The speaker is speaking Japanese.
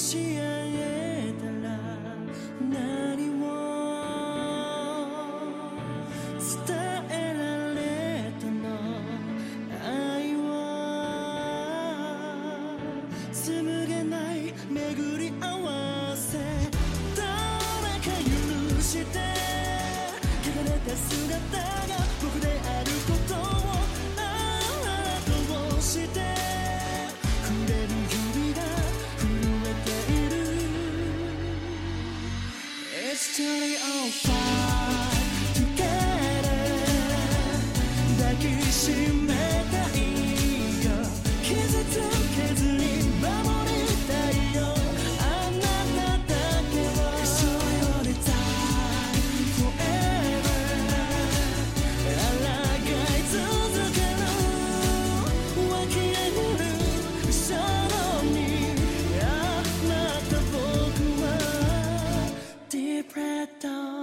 し合えたら何を伝えられたの。愛は紡げない巡り合わせ。誰か許して汚れた姿。still they all. なた